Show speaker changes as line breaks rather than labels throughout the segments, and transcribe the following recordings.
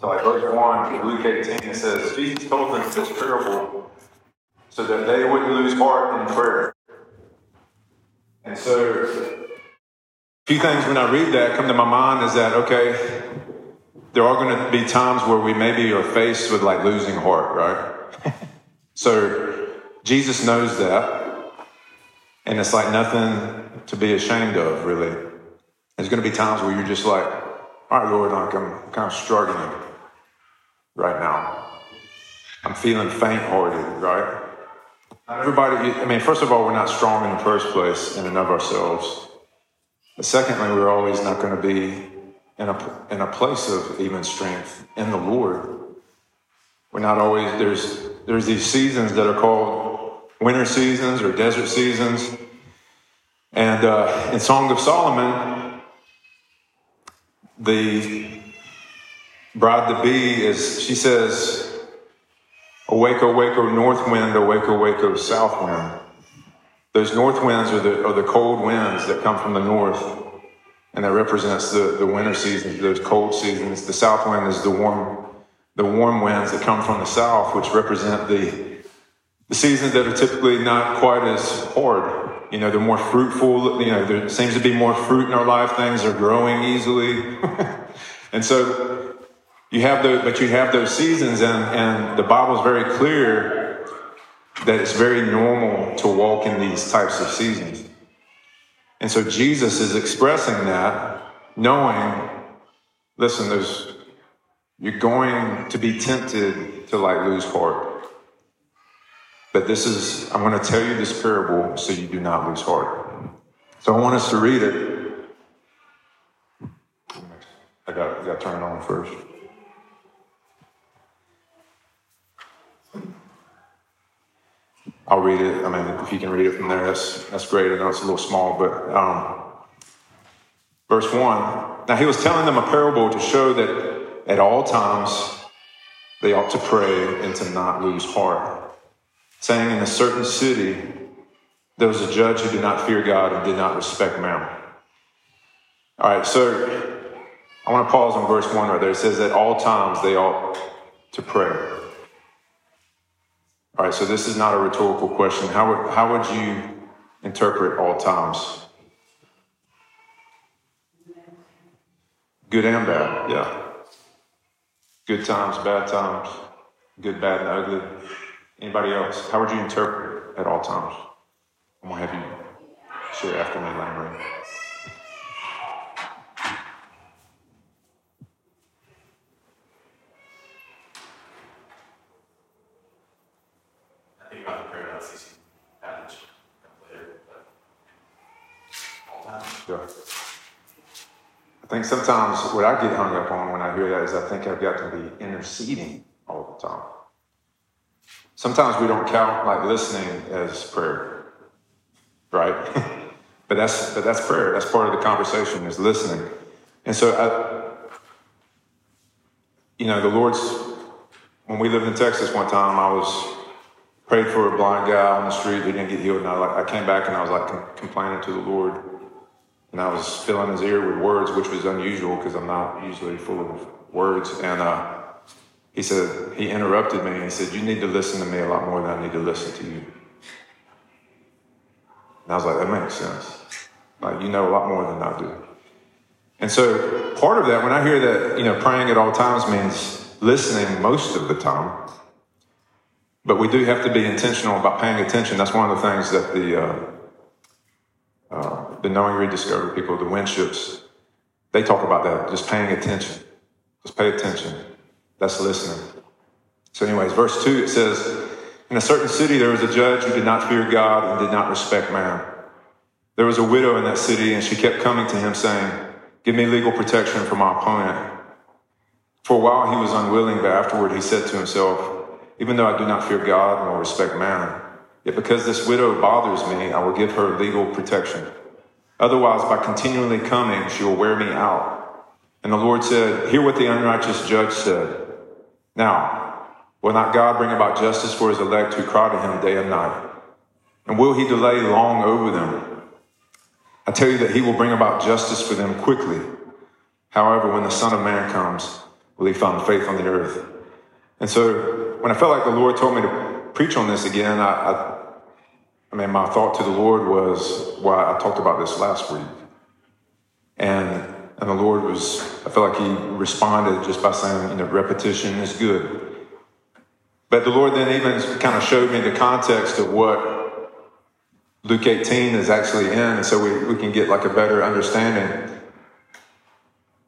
So like verse 1 in Luke 18, it says, Jesus told them this parable so that they wouldn't lose heart in prayer. And so, a few things when I read that come to my mind is that, okay, there are going to be times where we maybe are faced with like losing heart, right? so, Jesus knows that. And it's like nothing to be ashamed of, really. There's going to be times where you're just like, all right, Lord, like I'm kind of struggling right now. I'm feeling faint hearted, right? Everybody, I mean, first of all, we're not strong in the first place in and of ourselves. But secondly, we're always not going to be in a, in a place of even strength in the Lord. We're not always, there's, there's these seasons that are called winter seasons or desert seasons. And uh, in Song of Solomon, the bride to be is, she says, Awake, awake, O north wind, awake, awake, O south wind. Those north winds are the, are the cold winds that come from the north, and that represents the, the winter seasons, those cold seasons. The south wind is the warm, the warm winds that come from the south, which represent the, the seasons that are typically not quite as hard. You know, they're more fruitful. You know, there seems to be more fruit in our life. Things are growing easily. and so you have those, but you have those seasons, and, and the Bible is very clear that it's very normal to walk in these types of seasons. And so Jesus is expressing that, knowing, listen, there's, you're going to be tempted to like lose heart. But this is, I'm going to tell you this parable so you do not lose heart. So I want us to read it. I got, I got to turn it on first. I'll read it. I mean, if you can read it from there, that's that's great. I know it's a little small, but um, verse one. Now he was telling them a parable to show that at all times they ought to pray and to not lose heart, saying, "In a certain city there was a judge who did not fear God and did not respect man." All right, so I want to pause on verse one right there. It says, "At all times they ought to pray." All right, so this is not a rhetorical question. How would, how would you interpret all times? Good and bad, yeah. Good times, bad times, good, bad, and ugly. Anybody else? How would you interpret at all times? I'm to have you share after me, Lamb Sure. I think sometimes what I get hung up on when I hear that is I think I've got to be interceding all the time. Sometimes we don't count like listening as prayer, right? but that's but that's prayer. That's part of the conversation is listening. And so I, you know, the Lord's when we lived in Texas one time, I was prayed for a blind guy on the street who didn't get healed, and I like I came back and I was like complaining to the Lord and I was filling his ear with words, which was unusual because I'm not usually full of words. And uh, he said, he interrupted me and he said, You need to listen to me a lot more than I need to listen to you. And I was like, That makes sense. Like, you know a lot more than I do. And so part of that, when I hear that, you know, praying at all times means listening most of the time. But we do have to be intentional about paying attention. That's one of the things that the uh, uh, the Knowing Rediscovered people, the Winships, they talk about that, just paying attention. Just pay attention. That's listening. So, anyways, verse 2, it says, In a certain city there was a judge who did not fear God and did not respect man. There was a widow in that city, and she kept coming to him, saying, Give me legal protection from my opponent. For a while he was unwilling, but afterward he said to himself, Even though I do not fear God nor respect man, Yet because this widow bothers me, I will give her legal protection. Otherwise, by continually coming, she will wear me out. And the Lord said, Hear what the unrighteous judge said. Now, will not God bring about justice for his elect who cry to him day and night? And will he delay long over them? I tell you that he will bring about justice for them quickly. However, when the Son of Man comes, will he find faith on the earth. And so when I felt like the Lord told me to preach on this again, I, I, I mean, my thought to the Lord was, well, I talked about this last week. And and the Lord was, I felt like He responded just by saying, you know, repetition is good. But the Lord then even kind of showed me the context of what Luke 18 is actually in, and so we, we can get like a better understanding.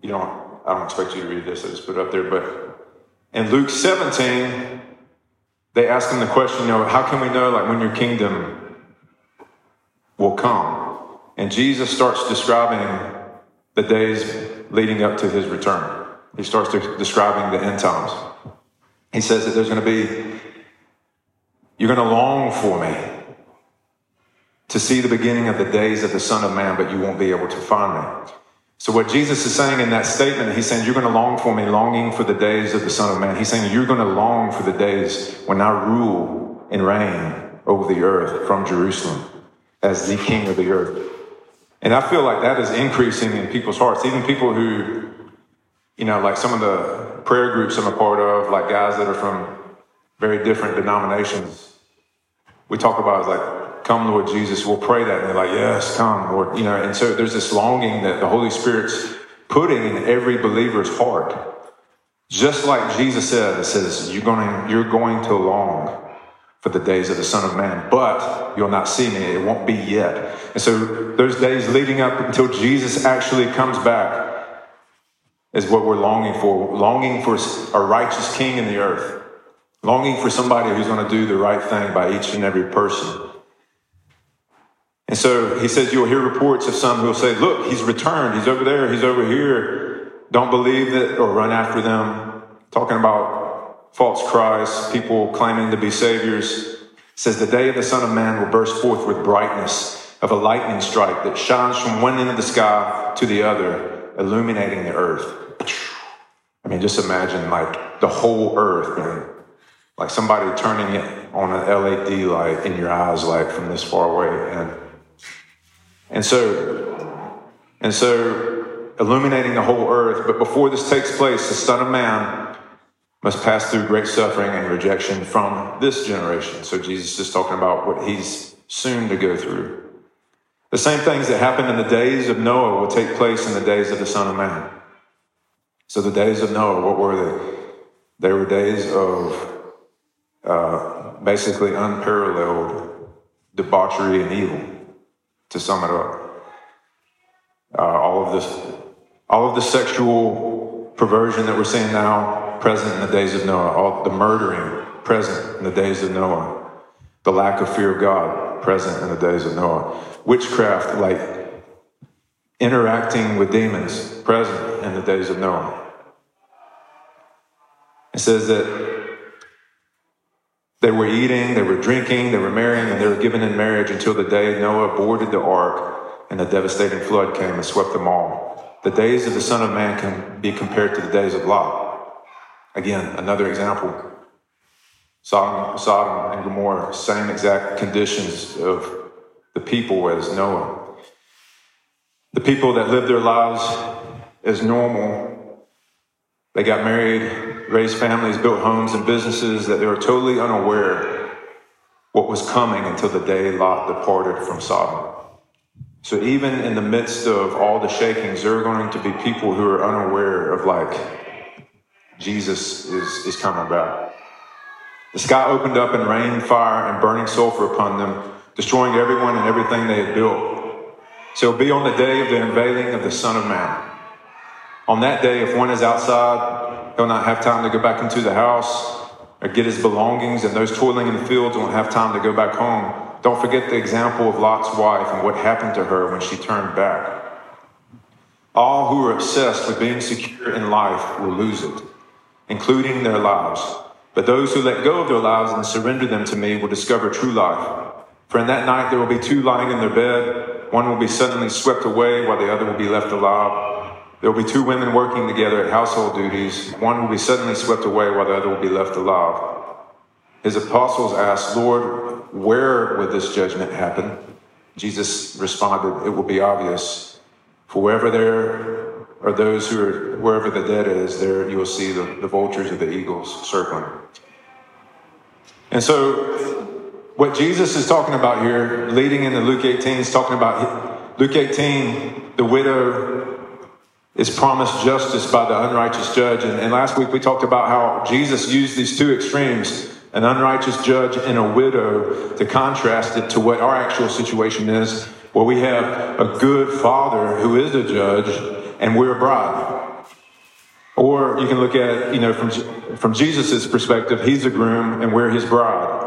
You don't, I don't expect you to read this, I just put it up there, but in Luke 17, they ask him the question, you know, how can we know like when your kingdom will come? And Jesus starts describing the days leading up to his return. He starts describing the end times. He says that there's going to be, you're going to long for me to see the beginning of the days of the Son of Man, but you won't be able to find me. So, what Jesus is saying in that statement, he's saying, You're going to long for me, longing for the days of the Son of Man. He's saying, You're going to long for the days when I rule and reign over the earth from Jerusalem as the King of the earth. And I feel like that is increasing in people's hearts, even people who, you know, like some of the prayer groups I'm a part of, like guys that are from very different denominations. We talk about like, come, Lord Jesus, we'll pray that. And they're like, yes, come, Lord. You know, and so there's this longing that the Holy Spirit's putting in every believer's heart. Just like Jesus said, it says, you're going, you're going to long for the days of the Son of Man, but you'll not see me. It won't be yet. And so those days leading up until Jesus actually comes back is what we're longing for. Longing for a righteous king in the earth. Longing for somebody who's going to do the right thing by each and every person. And so he says, You'll hear reports of some who will say, Look, he's returned. He's over there. He's over here. Don't believe it or run after them. Talking about false Christ, people claiming to be saviors. says the day of the Son of Man will burst forth with brightness of a lightning strike that shines from one end of the sky to the other, illuminating the earth. I mean, just imagine like the whole earth, man. Like somebody turning it on an LED light in your eyes, like from this far away. And and so and so illuminating the whole earth. But before this takes place, the Son of Man must pass through great suffering and rejection from this generation. So Jesus is talking about what he's soon to go through. The same things that happened in the days of Noah will take place in the days of the Son of Man. So the days of Noah, what were they? They were days of uh, basically unparalleled debauchery and evil, to sum it up. Uh, all of this, all of the sexual perversion that we're seeing now, present in the days of Noah, all the murdering present in the days of Noah, the lack of fear of God present in the days of Noah, witchcraft like interacting with demons present in the days of Noah. It says that they were eating, they were drinking, they were marrying, and they were given in marriage until the day Noah boarded the ark and the devastating flood came and swept them all. The days of the Son of Man can be compared to the days of Lot. Again, another example. Sodom, Sodom and Gomorrah, same exact conditions of the people as Noah. The people that lived their lives as normal, they got married, raised families, built homes and businesses that they were totally unaware what was coming until the day Lot departed from Sodom. So even in the midst of all the shakings, there are going to be people who are unaware of like Jesus is, is coming back. The sky opened up and rained fire and burning sulfur upon them, destroying everyone and everything they had built. So it'll be on the day of the unveiling of the Son of Man. On that day, if one is outside, he'll not have time to go back into the house or get his belongings, and those toiling in the fields won't have time to go back home. Don't forget the example of Lot's wife and what happened to her when she turned back. All who are obsessed with being secure in life will lose it including their lives. But those who let go of their lives and surrender them to me will discover true life. For in that night there will be two lying in their bed. One will be suddenly swept away while the other will be left alive. There will be two women working together at household duties. One will be suddenly swept away while the other will be left alive. His apostles asked, Lord, where would this judgment happen? Jesus responded, It will be obvious. For wherever there or those who are wherever the dead is, there you will see the, the vultures or the eagles circling. And so, what Jesus is talking about here, leading into Luke 18, is talking about Luke 18, the widow is promised justice by the unrighteous judge. And, and last week we talked about how Jesus used these two extremes an unrighteous judge and a widow to contrast it to what our actual situation is, where we have a good father who is a judge and we're a bride. Or you can look at you know, from, from Jesus' perspective, he's a groom and we're his bride.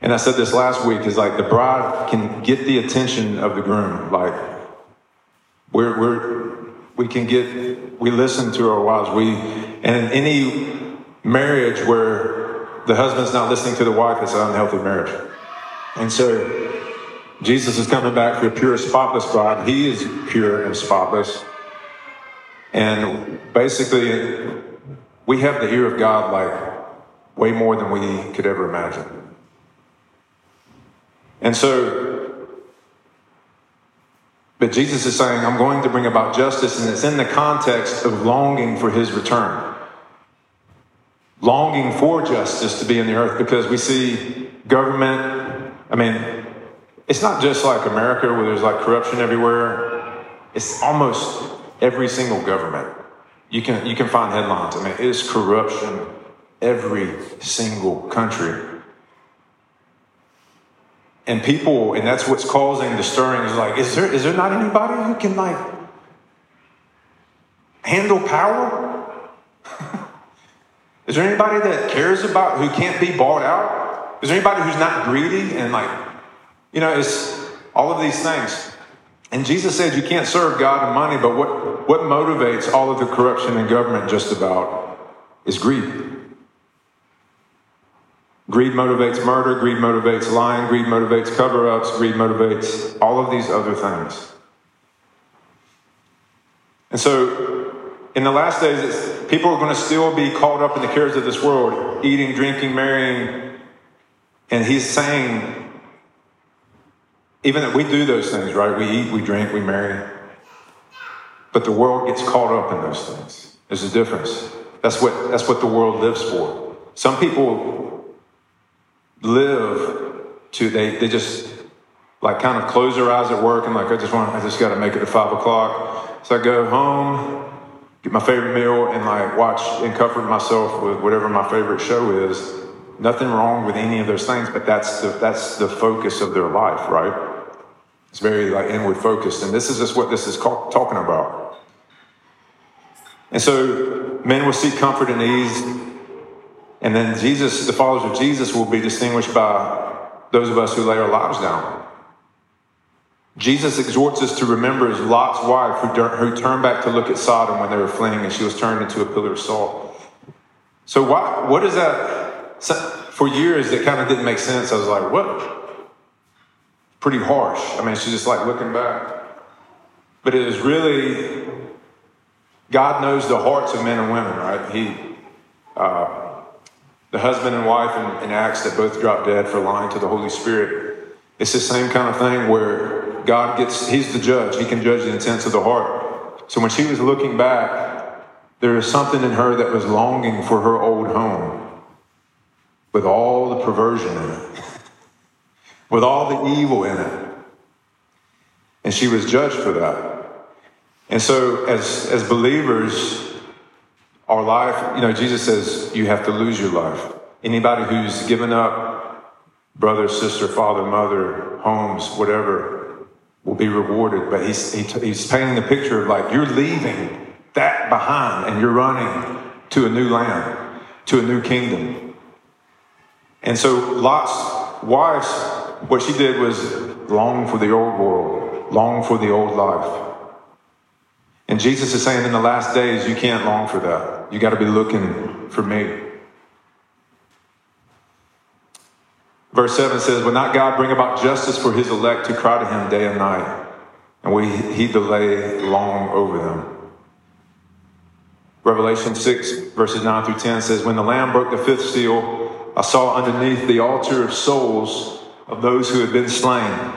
And I said this last week is like the bride can get the attention of the groom. Like we're, we're, we can get, we listen to our wives. We, and in any marriage where the husband's not listening to the wife, it's an unhealthy marriage. And so Jesus is coming back for a pure, spotless bride. He is pure and spotless. And basically, we have the ear of God like way more than we could ever imagine. And so, but Jesus is saying, I'm going to bring about justice, and it's in the context of longing for his return. Longing for justice to be in the earth because we see government, I mean, it's not just like America where there's like corruption everywhere. It's almost every single government. You can, you can find headlines. I mean, it's corruption every single country. And people, and that's what's causing the stirring is like, is there, is there not anybody who can like handle power? is there anybody that cares about who can't be bought out? Is there anybody who's not greedy and like, you know, it's all of these things. And Jesus said you can't serve God and money, but what, what motivates all of the corruption in government just about is greed. Greed motivates murder, greed motivates lying, greed motivates cover ups, greed motivates all of these other things. And so, in the last days, people are going to still be caught up in the cares of this world, eating, drinking, marrying. And he's saying, even that we do those things, right? We eat, we drink, we marry. But the world gets caught up in those things. There's a difference. That's what, that's what the world lives for. Some people live to they they just like kind of close their eyes at work and like I just want I just got to make it to five o'clock. So I go home, get my favorite meal, and like watch and comfort myself with whatever my favorite show is. Nothing wrong with any of those things, but that's the that's the focus of their life, right? It's very like inward focused, and this is just what this is talking about. And so men will seek comfort and ease and then Jesus, the followers of Jesus, will be distinguished by those of us who lay our lives down. Jesus exhorts us to remember Lot's wife who, who turned back to look at Sodom when they were fleeing and she was turned into a pillar of salt. So, why, what is that? For years, it kind of didn't make sense. I was like, what? Pretty harsh. I mean, she's just like looking back. But it is really, God knows the hearts of men and women, right? He, uh, the husband and wife in, in Acts that both dropped dead for lying to the Holy Spirit. It's the same kind of thing where God gets, He's the judge. He can judge the intents of the heart. So when she was looking back, there was something in her that was longing for her old home with all the perversion in it, with all the evil in it. And she was judged for that. And so, as, as believers, our life, you know, Jesus says you have to lose your life. Anybody who's given up brother, sister, father, mother, homes, whatever, will be rewarded. But he's, he, he's painting the picture of like you're leaving that behind and you're running to a new land, to a new kingdom. And so Lot's wife, what she did was long for the old world, long for the old life. And Jesus is saying in the last days, you can't long for that. You got to be looking for me. Verse 7 says, Will not God bring about justice for his elect to cry to him day and night? And we, he delay long over them. Revelation 6, verses 9 through 10 says, When the Lamb broke the fifth seal, I saw underneath the altar of souls of those who had been slain.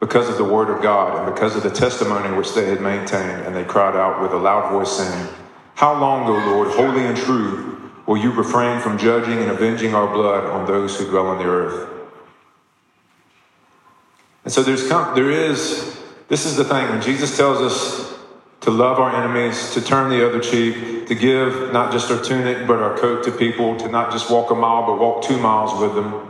because of the word of God and because of the testimony which they had maintained, and they cried out with a loud voice, saying, How long, O Lord, holy and true, will you refrain from judging and avenging our blood on those who dwell on the earth? And so there's there is this is the thing when Jesus tells us to love our enemies, to turn the other cheek, to give not just our tunic but our coat to people, to not just walk a mile but walk two miles with them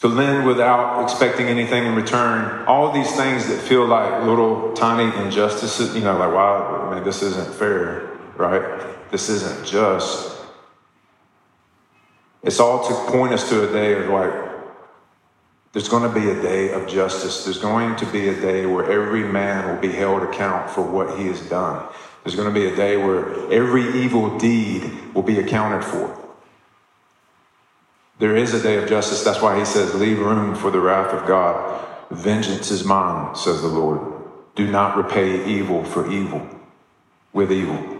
to lend without expecting anything in return. All these things that feel like little tiny injustices, you know, like, wow, man, this isn't fair, right? This isn't just. It's all to point us to a day of like, there's going to be a day of justice. There's going to be a day where every man will be held account for what he has done. There's going to be a day where every evil deed will be accounted for. There is a day of justice. That's why he says, Leave room for the wrath of God. Vengeance is mine, says the Lord. Do not repay evil for evil with evil.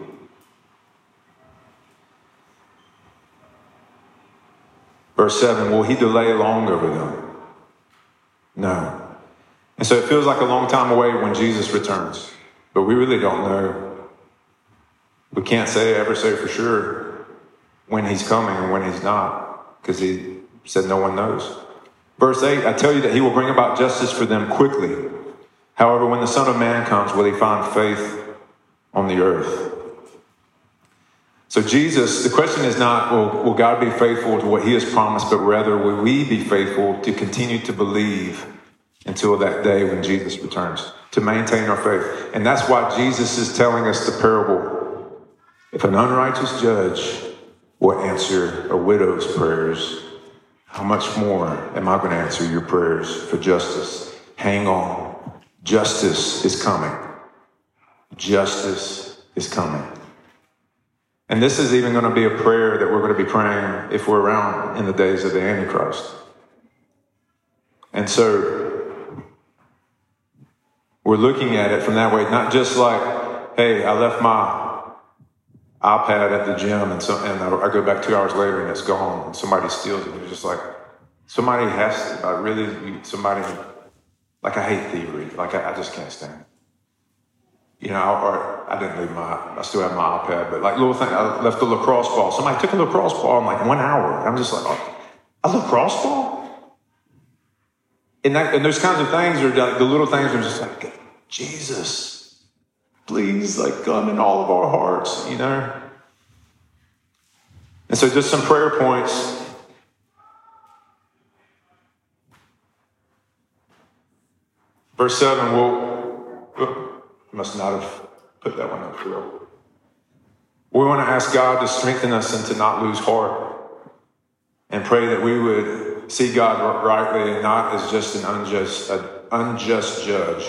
Verse 7 Will he delay long over them? No. And so it feels like a long time away when Jesus returns, but we really don't know. We can't say, ever say for sure when he's coming and when he's not because he said no one knows. Verse 8 I tell you that he will bring about justice for them quickly. However, when the Son of Man comes, will he find faith on the earth? So, Jesus, the question is not, will, will God be faithful to what he has promised, but rather, will we be faithful to continue to believe until that day when Jesus returns, to maintain our faith? And that's why Jesus is telling us the parable. If an unrighteous judge will answer a widow's prayers, how much more am I going to answer your prayers for justice? Hang on. Justice is coming. Justice is coming. And this is even going to be a prayer that we're going to be praying if we're around in the days of the Antichrist. And so we're looking at it from that way, not just like, hey, I left my iPad at the gym, and so and I, go back two hours later and it's gone, and somebody steals it. It's just like somebody has to. I really somebody like I hate thievery. Like I, I just can't stand. It. You know, or I didn't leave my. I still have my iPad, but like little thing, I left the lacrosse ball. Somebody took a lacrosse ball in like one hour. I'm just like, oh, a lacrosse ball. And, that, and those kinds of things are like the little things are just like Jesus please, like, come in all of our hearts, you know? And so, just some prayer points. Verse 7, we'll, must not have put that one up for real. We want to ask God to strengthen us and to not lose heart and pray that we would see God rightly and not as just an unjust, an unjust judge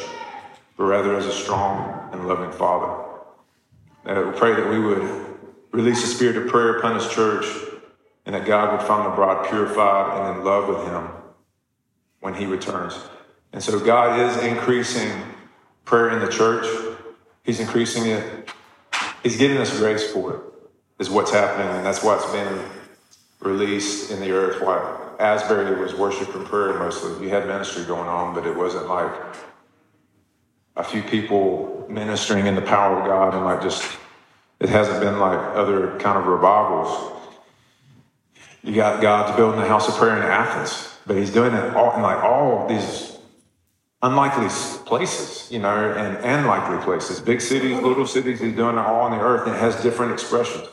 but rather as a strong and loving Father. And we pray that we would release a spirit of prayer upon His church and that God would find the bride purified and in love with Him when He returns. And so God is increasing prayer in the church. He's increasing it. He's giving us grace for it, is what's happening. And that's what's been released in the earth. Why Asbury was worship and prayer mostly. You had ministry going on, but it wasn't like a few people ministering in the power of God and like just it hasn't been like other kind of revivals. You got God's building a house of prayer in Athens, but he's doing it all in like all these unlikely places, you know, and, and likely places. Big cities, little cities, he's doing it all on the earth and it has different expressions.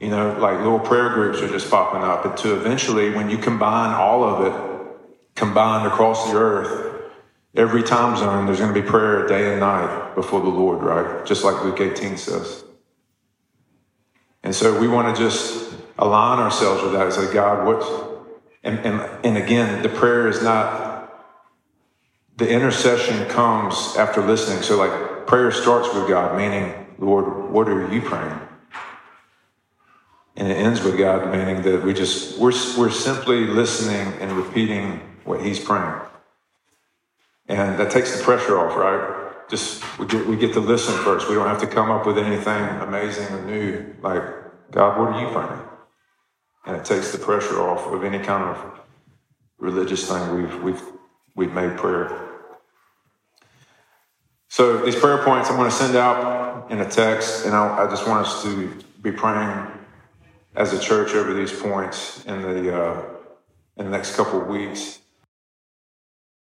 You know, like little prayer groups are just popping up. And to eventually, when you combine all of it, combined across the earth, Every time zone, there's going to be prayer day and night before the Lord, right? Just like Luke 18 says. And so we want to just align ourselves with that and say, God, what? And, and, and again, the prayer is not, the intercession comes after listening. So, like, prayer starts with God, meaning, Lord, what are you praying? And it ends with God, meaning that we just, we're, we're simply listening and repeating what He's praying. And that takes the pressure off, right? Just we get, we get to listen first. We don't have to come up with anything amazing or new. Like, God, what are you finding? And it takes the pressure off of any kind of religious thing we've, we've we've made prayer. So these prayer points I'm going to send out in a text, and I, I just want us to be praying as a church over these points in the uh, in the next couple of weeks.